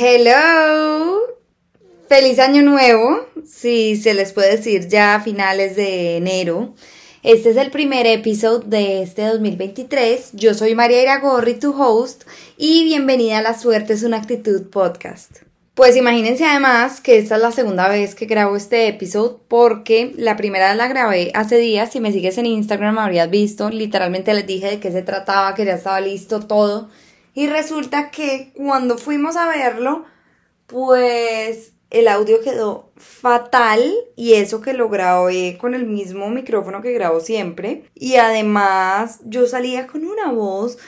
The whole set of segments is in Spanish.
Hello. Feliz año nuevo, si se les puede decir ya a finales de enero. Este es el primer episodio de este 2023. Yo soy María Iragorri, tu host, y bienvenida a La Suerte es una actitud podcast. Pues imagínense además que esta es la segunda vez que grabo este episodio porque la primera la grabé hace días. Si me sigues en Instagram me habrías visto. Literalmente les dije de qué se trataba, que ya estaba listo todo. Y resulta que cuando fuimos a verlo, pues el audio quedó fatal y eso que lo grabé con el mismo micrófono que grabo siempre. Y además yo salía con una voz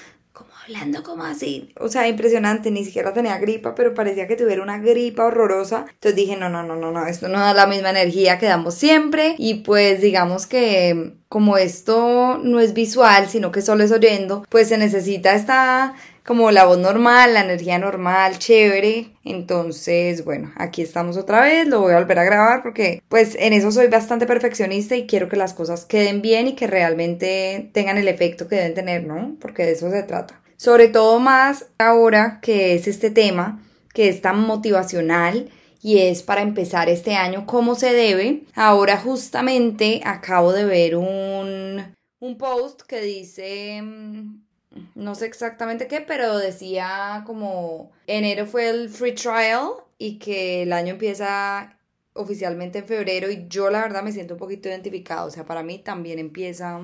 hablando como así. O sea, impresionante, ni siquiera tenía gripa, pero parecía que tuviera una gripa horrorosa. Entonces dije, no, no, no, no, no, esto no da la misma energía que damos siempre. Y pues digamos que como esto no es visual, sino que solo es oyendo, pues se necesita esta como la voz normal, la energía normal, chévere. Entonces, bueno, aquí estamos otra vez, lo voy a volver a grabar porque pues en eso soy bastante perfeccionista y quiero que las cosas queden bien y que realmente tengan el efecto que deben tener, ¿no? Porque de eso se trata. Sobre todo más ahora que es este tema, que es tan motivacional y es para empezar este año como se debe. Ahora justamente acabo de ver un, un post que dice, mm, no sé exactamente qué, pero decía como enero fue el free trial y que el año empieza oficialmente en febrero y yo la verdad me siento un poquito identificado, o sea, para mí también empieza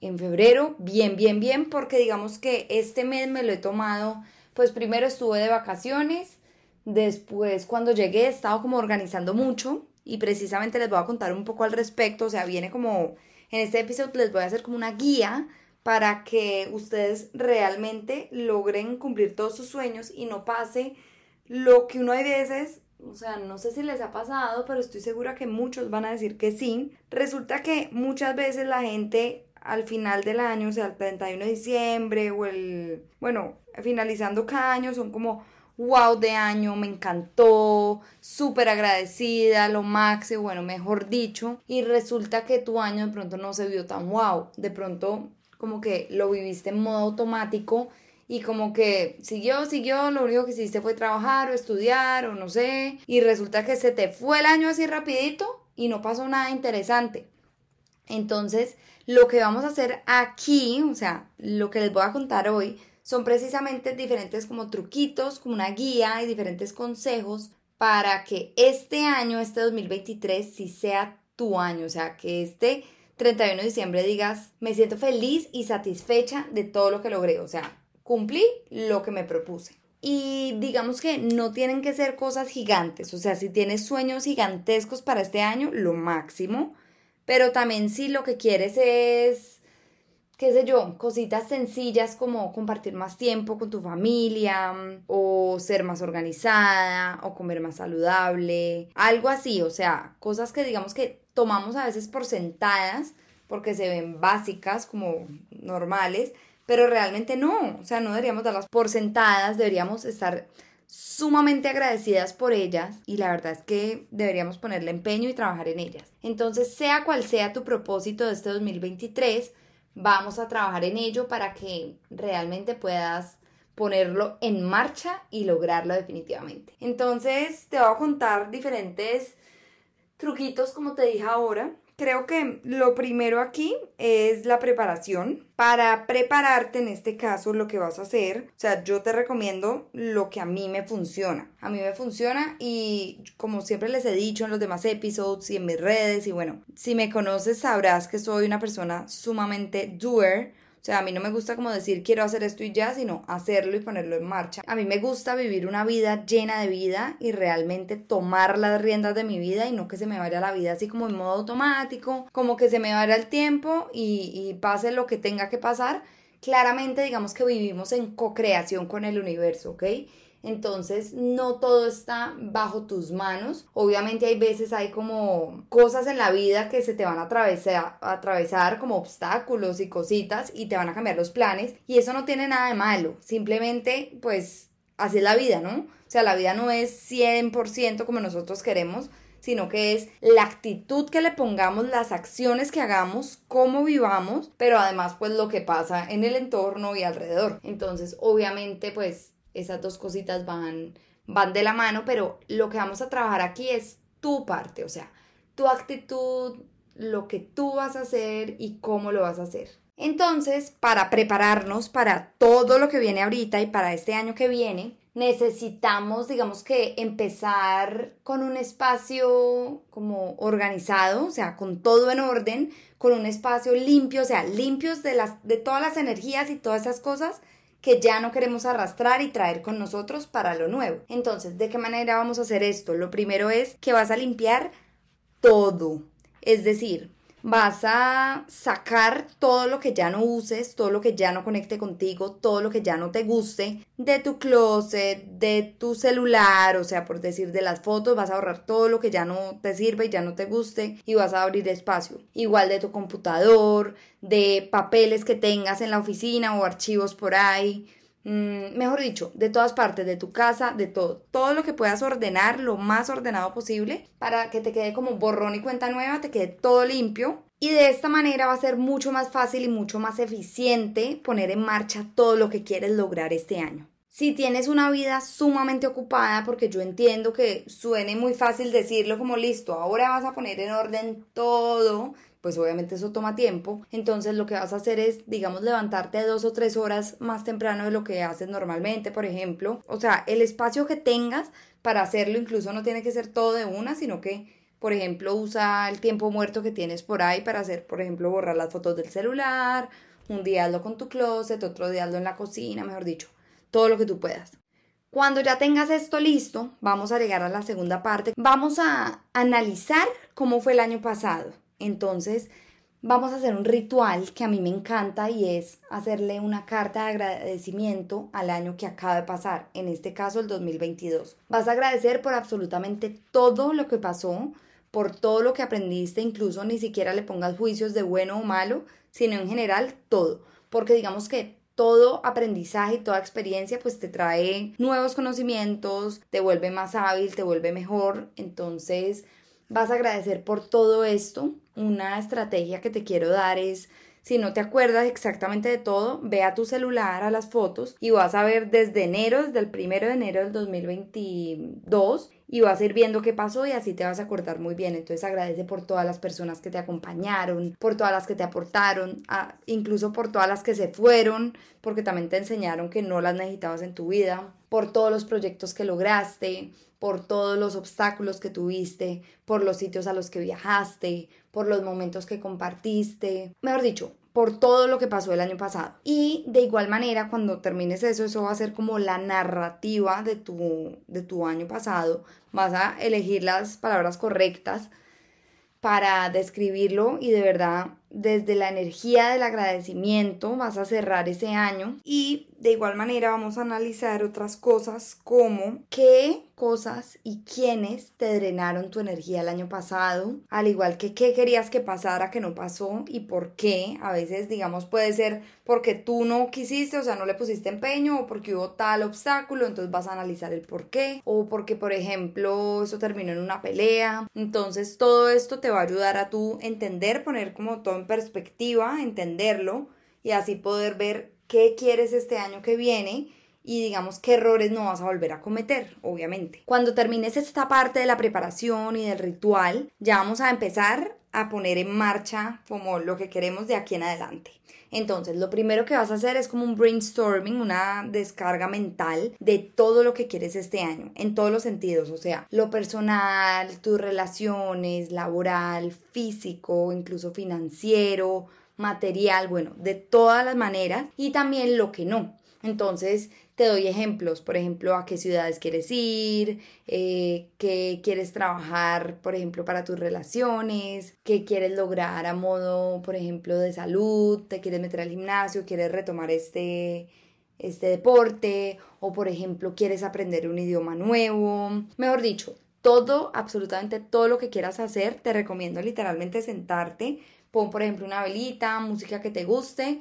en febrero, bien, bien, bien, porque digamos que este mes me lo he tomado, pues primero estuve de vacaciones, después cuando llegué he estado como organizando mucho y precisamente les voy a contar un poco al respecto, o sea, viene como, en este episodio les voy a hacer como una guía para que ustedes realmente logren cumplir todos sus sueños y no pase lo que uno hay veces o sea, no sé si les ha pasado, pero estoy segura que muchos van a decir que sí. Resulta que muchas veces la gente al final del año, o sea, el 31 de diciembre o el, bueno, finalizando cada año, son como, wow de año, me encantó, súper agradecida, lo máximo, bueno, mejor dicho, y resulta que tu año de pronto no se vio tan wow, de pronto como que lo viviste en modo automático y como que siguió, siguió, lo único que hiciste fue trabajar o estudiar o no sé, y resulta que se te fue el año así rapidito y no pasó nada interesante. Entonces, lo que vamos a hacer aquí, o sea, lo que les voy a contar hoy, son precisamente diferentes como truquitos, como una guía y diferentes consejos para que este año, este 2023, sí sea tu año, o sea, que este 31 de diciembre digas, me siento feliz y satisfecha de todo lo que logré, o sea, cumplí lo que me propuse. Y digamos que no tienen que ser cosas gigantes, o sea, si tienes sueños gigantescos para este año, lo máximo pero también si lo que quieres es, qué sé yo, cositas sencillas como compartir más tiempo con tu familia o ser más organizada o comer más saludable, algo así, o sea, cosas que digamos que tomamos a veces por sentadas porque se ven básicas como normales, pero realmente no, o sea, no deberíamos darlas por sentadas, deberíamos estar sumamente agradecidas por ellas y la verdad es que deberíamos ponerle empeño y trabajar en ellas. Entonces, sea cual sea tu propósito de este 2023, vamos a trabajar en ello para que realmente puedas ponerlo en marcha y lograrlo definitivamente. Entonces, te voy a contar diferentes truquitos como te dije ahora Creo que lo primero aquí es la preparación. Para prepararte en este caso lo que vas a hacer, o sea, yo te recomiendo lo que a mí me funciona. A mí me funciona y como siempre les he dicho en los demás episodios y en mis redes y bueno, si me conoces sabrás que soy una persona sumamente doer o sea, a mí no me gusta como decir quiero hacer esto y ya, sino hacerlo y ponerlo en marcha. A mí me gusta vivir una vida llena de vida y realmente tomar las riendas de mi vida y no que se me vaya la vida así como en modo automático, como que se me vaya el tiempo y, pase lo que tenga que pasar. Claramente digamos que vivimos en co-creación con el universo, ¿ok? Entonces no todo está bajo tus manos. Obviamente hay veces hay como cosas en la vida que se te van a atravesar, atravesar como obstáculos y cositas y te van a cambiar los planes y eso no tiene nada de malo. Simplemente pues así es la vida, ¿no? O sea, la vida no es 100% como nosotros queremos, sino que es la actitud que le pongamos, las acciones que hagamos, cómo vivamos, pero además pues lo que pasa en el entorno y alrededor. Entonces, obviamente pues esas dos cositas van, van de la mano, pero lo que vamos a trabajar aquí es tu parte, o sea, tu actitud, lo que tú vas a hacer y cómo lo vas a hacer. Entonces, para prepararnos para todo lo que viene ahorita y para este año que viene, necesitamos, digamos que, empezar con un espacio como organizado, o sea, con todo en orden, con un espacio limpio, o sea, limpios de, las, de todas las energías y todas esas cosas que ya no queremos arrastrar y traer con nosotros para lo nuevo. Entonces, ¿de qué manera vamos a hacer esto? Lo primero es que vas a limpiar todo. Es decir, vas a sacar todo lo que ya no uses, todo lo que ya no conecte contigo, todo lo que ya no te guste de tu closet, de tu celular, o sea, por decir de las fotos, vas a ahorrar todo lo que ya no te sirve y ya no te guste y vas a abrir espacio. Igual de tu computador, de papeles que tengas en la oficina o archivos por ahí. Mm, mejor dicho, de todas partes, de tu casa, de todo. Todo lo que puedas ordenar lo más ordenado posible para que te quede como borrón y cuenta nueva, te quede todo limpio. Y de esta manera va a ser mucho más fácil y mucho más eficiente poner en marcha todo lo que quieres lograr este año. Si tienes una vida sumamente ocupada, porque yo entiendo que suene muy fácil decirlo como listo, ahora vas a poner en orden todo, pues obviamente eso toma tiempo. Entonces lo que vas a hacer es, digamos, levantarte dos o tres horas más temprano de lo que haces normalmente, por ejemplo. O sea, el espacio que tengas para hacerlo incluso no tiene que ser todo de una, sino que, por ejemplo, usa el tiempo muerto que tienes por ahí para hacer, por ejemplo, borrar las fotos del celular, un día hazlo con tu closet, otro día hazlo en la cocina, mejor dicho, todo lo que tú puedas. Cuando ya tengas esto listo, vamos a llegar a la segunda parte. Vamos a analizar cómo fue el año pasado. Entonces, vamos a hacer un ritual que a mí me encanta y es hacerle una carta de agradecimiento al año que acaba de pasar, en este caso el 2022. Vas a agradecer por absolutamente todo lo que pasó, por todo lo que aprendiste, incluso ni siquiera le pongas juicios de bueno o malo, sino en general todo, porque digamos que todo aprendizaje y toda experiencia pues te trae nuevos conocimientos, te vuelve más hábil, te vuelve mejor, entonces vas a agradecer por todo esto. Una estrategia que te quiero dar es si no te acuerdas exactamente de todo, ve a tu celular, a las fotos y vas a ver desde enero, desde el primero de enero del 2022 y vas a ir viendo qué pasó y así te vas a acordar muy bien. Entonces agradece por todas las personas que te acompañaron, por todas las que te aportaron, incluso por todas las que se fueron, porque también te enseñaron que no las necesitabas en tu vida, por todos los proyectos que lograste, por todos los obstáculos que tuviste, por los sitios a los que viajaste, por los momentos que compartiste. Mejor dicho, por todo lo que pasó el año pasado. Y de igual manera, cuando termines eso, eso va a ser como la narrativa de tu, de tu año pasado. Vas a elegir las palabras correctas para describirlo y de verdad desde la energía del agradecimiento vas a cerrar ese año y de igual manera vamos a analizar otras cosas como qué cosas y quiénes te drenaron tu energía el año pasado, al igual que qué querías que pasara que no pasó y por qué. A veces, digamos, puede ser porque tú no quisiste, o sea, no le pusiste empeño o porque hubo tal obstáculo, entonces vas a analizar el por qué o porque, por ejemplo, eso terminó en una pelea. Entonces, todo esto te va a ayudar a tú entender, poner como todo en perspectiva, entenderlo y así poder ver qué quieres este año que viene y digamos qué errores no vas a volver a cometer, obviamente. Cuando termines esta parte de la preparación y del ritual, ya vamos a empezar a poner en marcha como lo que queremos de aquí en adelante. Entonces, lo primero que vas a hacer es como un brainstorming, una descarga mental de todo lo que quieres este año, en todos los sentidos, o sea, lo personal, tus relaciones, laboral, físico, incluso financiero, material, bueno, de todas las maneras y también lo que no. Entonces, te doy ejemplos, por ejemplo, a qué ciudades quieres ir, eh, qué quieres trabajar, por ejemplo, para tus relaciones, qué quieres lograr a modo, por ejemplo, de salud, te quieres meter al gimnasio, quieres retomar este, este deporte, o por ejemplo, quieres aprender un idioma nuevo. Mejor dicho, todo, absolutamente todo lo que quieras hacer, te recomiendo literalmente sentarte, pon por ejemplo una velita, música que te guste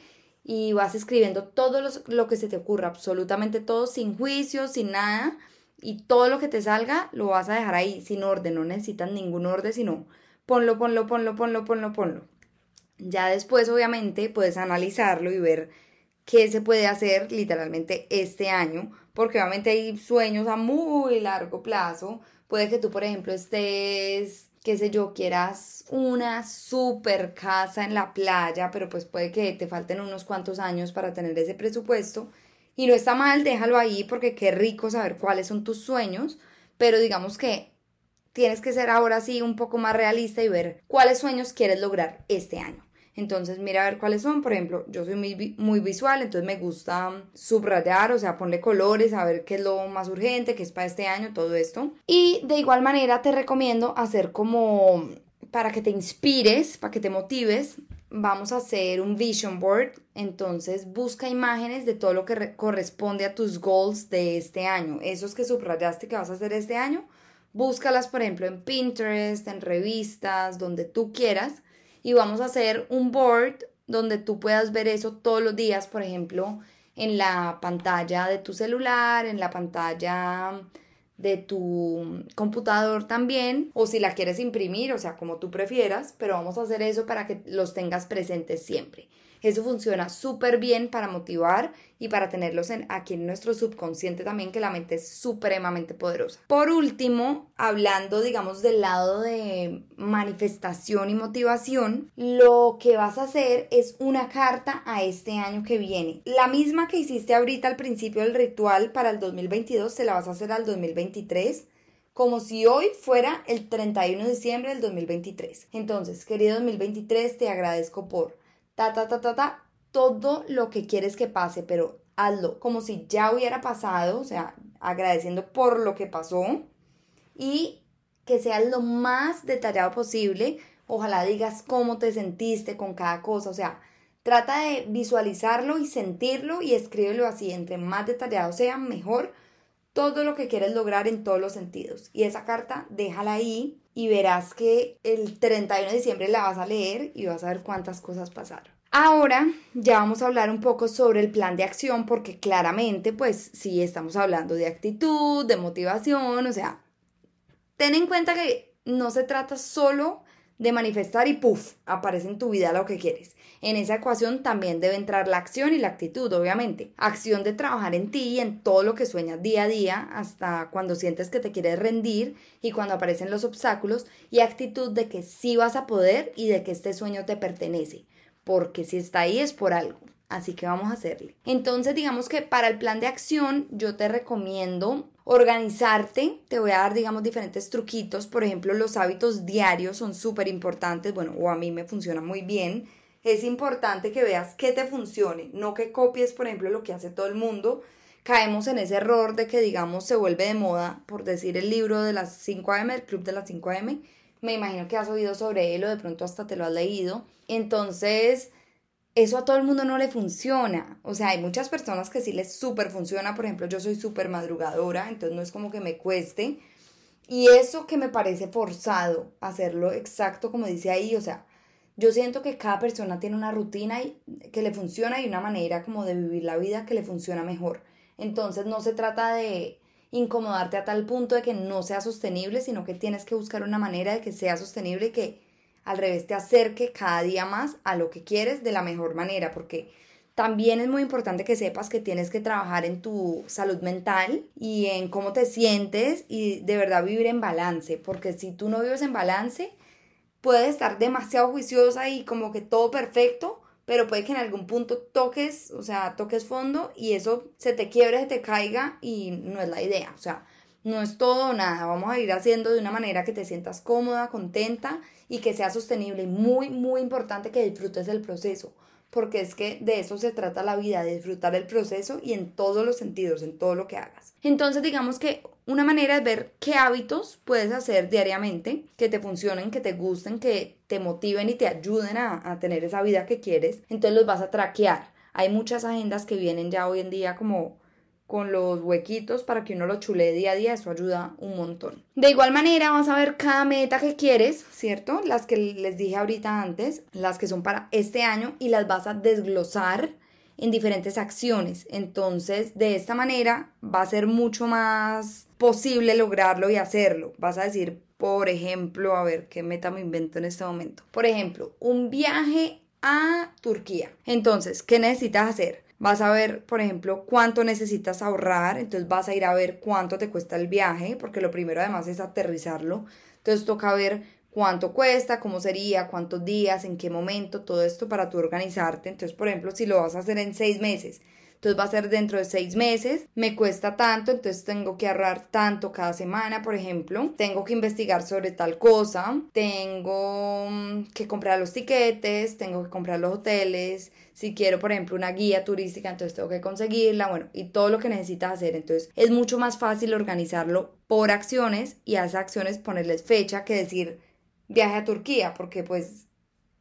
y vas escribiendo todo lo que se te ocurra, absolutamente todo, sin juicio, sin nada, y todo lo que te salga lo vas a dejar ahí, sin orden, no necesitas ningún orden, sino ponlo, ponlo, ponlo, ponlo, ponlo, ponlo. Ya después, obviamente, puedes analizarlo y ver qué se puede hacer literalmente este año, porque obviamente hay sueños a muy largo plazo. Puede que tú, por ejemplo, estés, qué sé yo, quieras una super casa en la playa, pero pues puede que te falten unos cuantos años para tener ese presupuesto. Y no está mal, déjalo ahí porque qué rico saber cuáles son tus sueños, pero digamos que tienes que ser ahora sí un poco más realista y ver cuáles sueños quieres lograr este año. Entonces mira a ver cuáles son. Por ejemplo, yo soy muy, muy visual, entonces me gusta subrayar, o sea, ponle colores, a ver qué es lo más urgente, qué es para este año, todo esto. Y de igual manera te recomiendo hacer como para que te inspires, para que te motives, vamos a hacer un vision board. Entonces busca imágenes de todo lo que corresponde a tus goals de este año. Esos que subrayaste que vas a hacer este año, búscalas por ejemplo en Pinterest, en revistas, donde tú quieras y vamos a hacer un board donde tú puedas ver eso todos los días, por ejemplo, en la pantalla de tu celular, en la pantalla de tu computador también, o si la quieres imprimir, o sea, como tú prefieras, pero vamos a hacer eso para que los tengas presentes siempre. Eso funciona súper bien para motivar y para tenerlos en, aquí en nuestro subconsciente también, que la mente es supremamente poderosa. Por último, hablando, digamos, del lado de manifestación y motivación, lo que vas a hacer es una carta a este año que viene. La misma que hiciste ahorita al principio del ritual para el 2022, se la vas a hacer al 2023 como si hoy fuera el 31 de diciembre del 2023. Entonces, querido 2023, te agradezco por ta, ta, ta, ta, ta, todo lo que quieres que pase, pero hazlo como si ya hubiera pasado, o sea, agradeciendo por lo que pasó y que seas lo más detallado posible. Ojalá digas cómo te sentiste con cada cosa, o sea, trata de visualizarlo y sentirlo y escríbelo así, entre más detallado sea, mejor todo lo que quieres lograr en todos los sentidos. Y esa carta déjala ahí y verás que el 31 de diciembre la vas a leer y vas a ver cuántas cosas pasaron. Ahora ya vamos a hablar un poco sobre el plan de acción porque claramente pues sí estamos hablando de actitud, de motivación, o sea, ten en cuenta que no se trata solo de manifestar y puff, aparece en tu vida lo que quieres. En esa ecuación también debe entrar la acción y la actitud, obviamente. Acción de trabajar en ti y en todo lo que sueñas día a día, hasta cuando sientes que te quieres rendir y cuando aparecen los obstáculos, y actitud de que sí vas a poder y de que este sueño te pertenece, porque si está ahí es por algo. Así que vamos a hacerle. Entonces, digamos que para el plan de acción, yo te recomiendo organizarte. Te voy a dar, digamos, diferentes truquitos. Por ejemplo, los hábitos diarios son súper importantes. Bueno, o a mí me funciona muy bien. Es importante que veas qué te funcione, no que copies, por ejemplo, lo que hace todo el mundo. Caemos en ese error de que, digamos, se vuelve de moda, por decir el libro de las 5 AM, el club de las 5 AM. Me imagino que has oído sobre él o de pronto hasta te lo has leído. Entonces, eso a todo el mundo no le funciona. O sea, hay muchas personas que sí les súper funciona. Por ejemplo, yo soy súper madrugadora, entonces no es como que me cueste. Y eso que me parece forzado, hacerlo exacto como dice ahí, o sea, yo siento que cada persona tiene una rutina que le funciona y una manera como de vivir la vida que le funciona mejor. Entonces no se trata de incomodarte a tal punto de que no sea sostenible, sino que tienes que buscar una manera de que sea sostenible y que al revés te acerque cada día más a lo que quieres de la mejor manera, porque también es muy importante que sepas que tienes que trabajar en tu salud mental y en cómo te sientes y de verdad vivir en balance, porque si tú no vives en balance, puedes estar demasiado juiciosa y como que todo perfecto, pero puede que en algún punto toques, o sea, toques fondo y eso se te quiebre, se te caiga y no es la idea, o sea, no es todo o nada, vamos a ir haciendo de una manera que te sientas cómoda, contenta y que sea sostenible. Muy, muy importante que disfrutes del proceso, porque es que de eso se trata la vida, de disfrutar el proceso y en todos los sentidos, en todo lo que hagas. Entonces digamos que una manera es ver qué hábitos puedes hacer diariamente, que te funcionen, que te gusten, que te motiven y te ayuden a, a tener esa vida que quieres. Entonces los vas a traquear. Hay muchas agendas que vienen ya hoy en día como con los huequitos para que uno lo chule día a día, eso ayuda un montón. De igual manera vas a ver cada meta que quieres, ¿cierto? Las que les dije ahorita antes, las que son para este año y las vas a desglosar en diferentes acciones. Entonces, de esta manera va a ser mucho más posible lograrlo y hacerlo. Vas a decir, por ejemplo, a ver qué meta me invento en este momento. Por ejemplo, un viaje a Turquía. Entonces, ¿qué necesitas hacer? Vas a ver, por ejemplo, cuánto necesitas ahorrar, entonces vas a ir a ver cuánto te cuesta el viaje, porque lo primero además es aterrizarlo. Entonces toca ver cuánto cuesta, cómo sería, cuántos días, en qué momento, todo esto para tú organizarte. Entonces, por ejemplo, si lo vas a hacer en seis meses, entonces va a ser dentro de seis meses, me cuesta tanto, entonces tengo que ahorrar tanto cada semana, por ejemplo, tengo que investigar sobre tal cosa, tengo mm, que comprar los tiquetes, tengo que comprar los hoteles, si quiero, por ejemplo, una guía turística, entonces tengo que conseguirla, bueno, y todo lo que necesitas hacer. Entonces es mucho más fácil organizarlo por acciones y a esas acciones ponerles fecha que decir viaje a Turquía, porque pues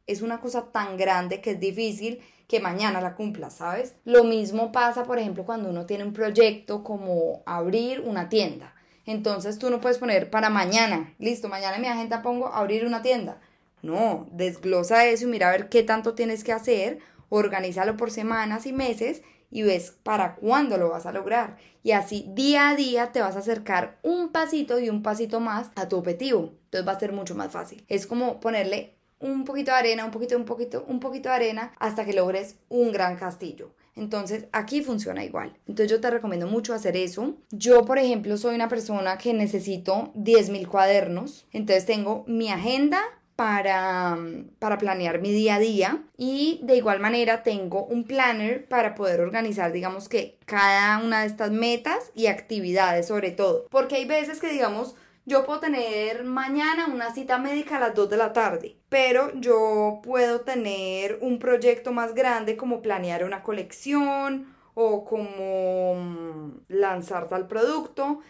es una cosa tan grande que es difícil que mañana la cumpla, ¿sabes? Lo mismo pasa, por ejemplo, cuando uno tiene un proyecto como abrir una tienda. Entonces tú no puedes poner para mañana, listo, mañana en mi agenda pongo abrir una tienda. No, desglosa eso y mira a ver qué tanto tienes que hacer, organízalo por semanas y meses y ves para cuándo lo vas a lograr. Y así día a día te vas a acercar un pasito y un pasito más a tu objetivo. Entonces va a ser mucho más fácil. Es como ponerle un poquito de arena, un poquito, un poquito, un poquito de arena hasta que logres un gran castillo. Entonces aquí funciona igual. Entonces yo te recomiendo mucho hacer eso. Yo, por ejemplo, soy una persona que necesito 10.000 cuadernos. Entonces tengo mi agenda para, para planear mi día a día y de igual manera tengo un planner para poder organizar digamos que cada una de estas metas y actividades sobre todo porque hay veces que digamos yo puedo tener mañana una cita médica a las 2 de la tarde, pero yo puedo tener un proyecto más grande como planear una colección o como mm, lanzar tal producto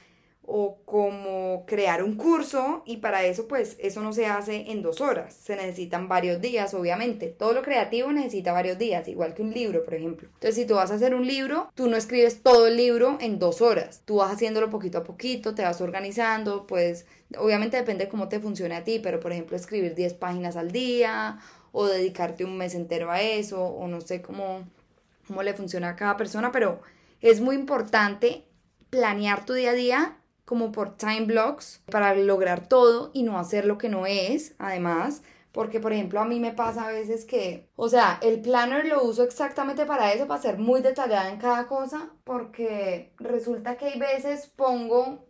o como crear un curso y para eso pues eso no se hace en dos horas, se necesitan varios días obviamente, todo lo creativo necesita varios días, igual que un libro por ejemplo. Entonces si tú vas a hacer un libro, tú no escribes todo el libro en dos horas, tú vas haciéndolo poquito a poquito, te vas organizando, pues obviamente depende de cómo te funcione a ti, pero por ejemplo escribir 10 páginas al día o dedicarte un mes entero a eso o no sé cómo, cómo le funciona a cada persona, pero es muy importante planear tu día a día como por time blocks para lograr todo y no hacer lo que no es, además. Porque, por ejemplo, a mí me pasa a veces que, o sea, el planner lo uso exactamente para eso, para ser muy detallada en cada cosa, porque resulta que hay veces pongo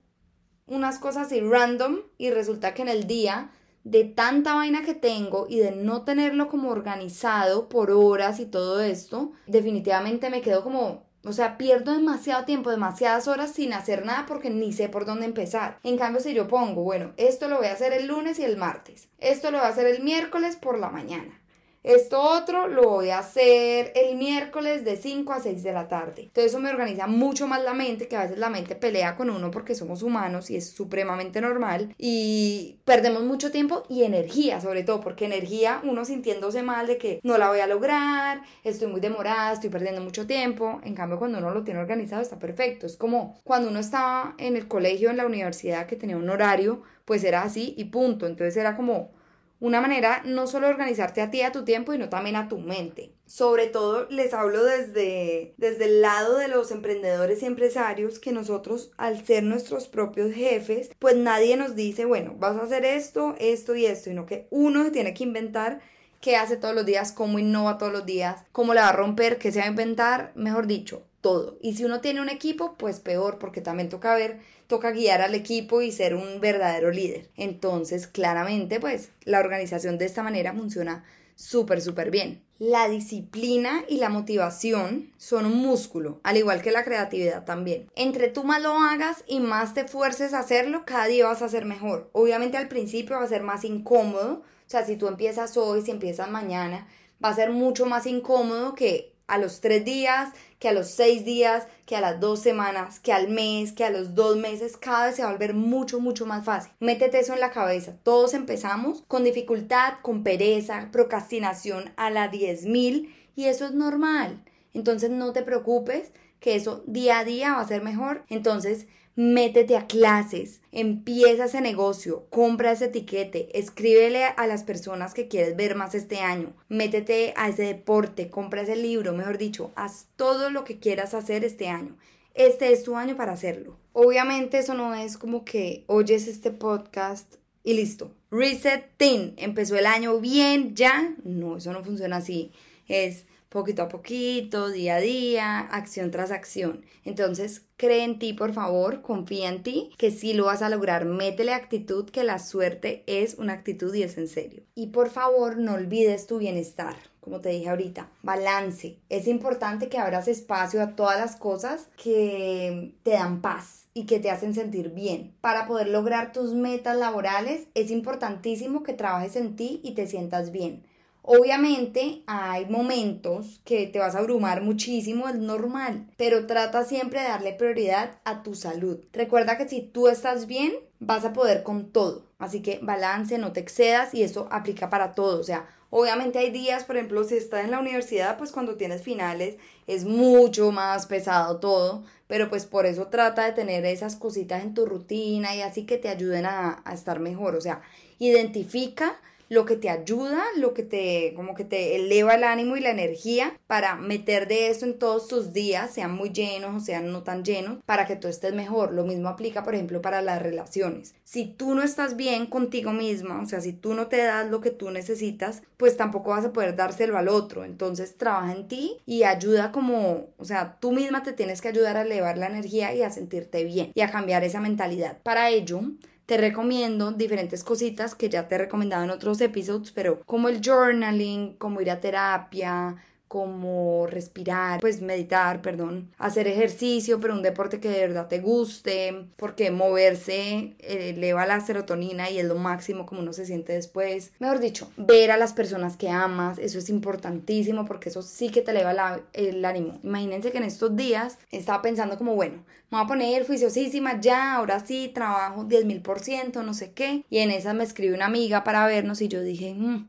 unas cosas así random y resulta que en el día de tanta vaina que tengo y de no tenerlo como organizado por horas y todo esto, definitivamente me quedo como o sea, pierdo demasiado tiempo, demasiadas horas sin hacer nada porque ni sé por dónde empezar. En cambio, si yo pongo, bueno, esto lo voy a hacer el lunes y el martes, esto lo voy a hacer el miércoles por la mañana, esto otro lo voy a hacer el miércoles de 5 a 6 de la tarde. Entonces eso me organiza mucho más la mente, que a veces la mente pelea con uno porque somos humanos y es supremamente normal. Y perdemos mucho tiempo y energía, sobre todo, porque energía uno sintiéndose mal de que no la voy a lograr, estoy muy demorada, estoy perdiendo mucho tiempo. En cambio, cuando uno lo tiene organizado está perfecto. Es como cuando uno estaba en el colegio, en la universidad, que tenía un horario, pues era así y punto. Entonces era como una manera no solo de organizarte a ti, a tu tiempo, sino también a tu mente. Sobre todo les hablo desde, desde el lado de los emprendedores y empresarios que nosotros, al ser nuestros propios jefes, pues nadie nos dice, bueno, vas a hacer esto, esto y esto, sino que uno se tiene que inventar qué hace todos los días, cómo innova todos los días, cómo le va a romper, qué se va a inventar, mejor dicho, todo. Y si uno tiene un equipo, pues peor, porque también toca ver, toca guiar al equipo y ser un verdadero líder. Entonces, claramente, pues la organización de esta manera funciona súper, súper bien. La disciplina y la motivación son un músculo, al igual que la creatividad también. Entre tú más lo hagas y más te fuerces a hacerlo, cada día vas a ser mejor. Obviamente al principio va a ser más incómodo, o sea, si tú empiezas hoy, si empiezas mañana, va a ser mucho más incómodo que a los tres días, que a los seis días, que a las dos semanas, que al mes, que a los dos meses, cada vez se va a volver mucho, mucho más fácil. Métete eso en la cabeza. Todos empezamos con dificultad, con pereza, procrastinación a la 10.000 y eso es normal. Entonces no te preocupes que eso día a día va a ser mejor. Entonces métete a clases, empieza ese negocio, compra ese etiquete, escríbele a las personas que quieres ver más este año, métete a ese deporte, compra ese libro, mejor dicho, haz todo lo que quieras hacer este año. Este es tu año para hacerlo. Obviamente eso no es como que oyes este podcast y listo. Reset Thing, empezó el año bien, ya. No, eso no funciona así. Es poquito a poquito, día a día, acción tras acción. Entonces, cree en ti, por favor, confía en ti, que sí lo vas a lograr. Métele actitud, que la suerte es una actitud y es en serio. Y por favor, no olvides tu bienestar como te dije ahorita, balance. Es importante que abras espacio a todas las cosas que te dan paz y que te hacen sentir bien. Para poder lograr tus metas laborales es importantísimo que trabajes en ti y te sientas bien. Obviamente hay momentos que te vas a abrumar muchísimo, es normal, pero trata siempre de darle prioridad a tu salud. Recuerda que si tú estás bien, vas a poder con todo. Así que balance, no te excedas y eso aplica para todo. O sea, obviamente hay días, por ejemplo, si estás en la universidad, pues cuando tienes finales es mucho más pesado todo, pero pues por eso trata de tener esas cositas en tu rutina y así que te ayuden a, a estar mejor. O sea, identifica lo que te ayuda, lo que te, como que te eleva el ánimo y la energía para meter de eso en todos tus días, sean muy llenos o sean no tan llenos, para que tú estés mejor. Lo mismo aplica, por ejemplo, para las relaciones. Si tú no estás bien contigo misma, o sea, si tú no te das lo que tú necesitas, pues tampoco vas a poder dárselo al otro. Entonces, trabaja en ti y ayuda como, o sea, tú misma te tienes que ayudar a elevar la energía y a sentirte bien y a cambiar esa mentalidad. Para ello, te recomiendo diferentes cositas que ya te he recomendado en otros episodios, pero como el journaling, como ir a terapia, como respirar, pues meditar, perdón, hacer ejercicio, pero un deporte que de verdad te guste, porque moverse eh, eleva la serotonina y es lo máximo como uno se siente después. Mejor dicho, ver a las personas que amas, eso es importantísimo porque eso sí que te eleva el ánimo. Imagínense que en estos días estaba pensando como, bueno, me voy a poner juiciosísima ya, ahora sí, trabajo 10 mil por ciento, no sé qué. Y en esa me escribe una amiga para vernos y yo dije, mm,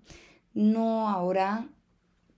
no, ahora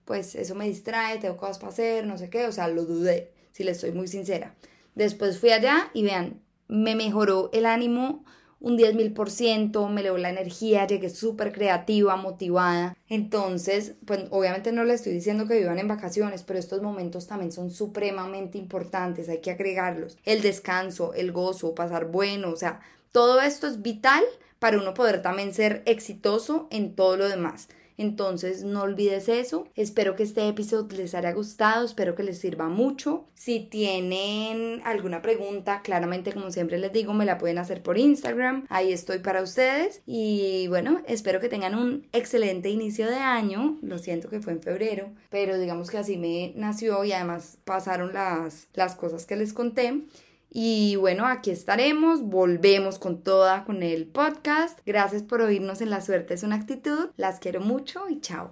pues eso me distrae, tengo cosas para hacer, no sé qué, o sea, lo dudé, si le estoy muy sincera. Después fui allá y vean, me mejoró el ánimo un 10 mil por ciento, me elevó la energía, llegué súper creativa, motivada. Entonces, pues obviamente no le estoy diciendo que vivan en vacaciones, pero estos momentos también son supremamente importantes, hay que agregarlos. El descanso, el gozo, pasar bueno, o sea, todo esto es vital para uno poder también ser exitoso en todo lo demás. Entonces no olvides eso. Espero que este episodio les haya gustado, espero que les sirva mucho. Si tienen alguna pregunta, claramente como siempre les digo, me la pueden hacer por Instagram. Ahí estoy para ustedes. Y bueno, espero que tengan un excelente inicio de año. Lo siento que fue en febrero, pero digamos que así me nació y además pasaron las, las cosas que les conté. Y bueno, aquí estaremos, volvemos con toda con el podcast. Gracias por oírnos en La Suerte es una actitud. Las quiero mucho y chao.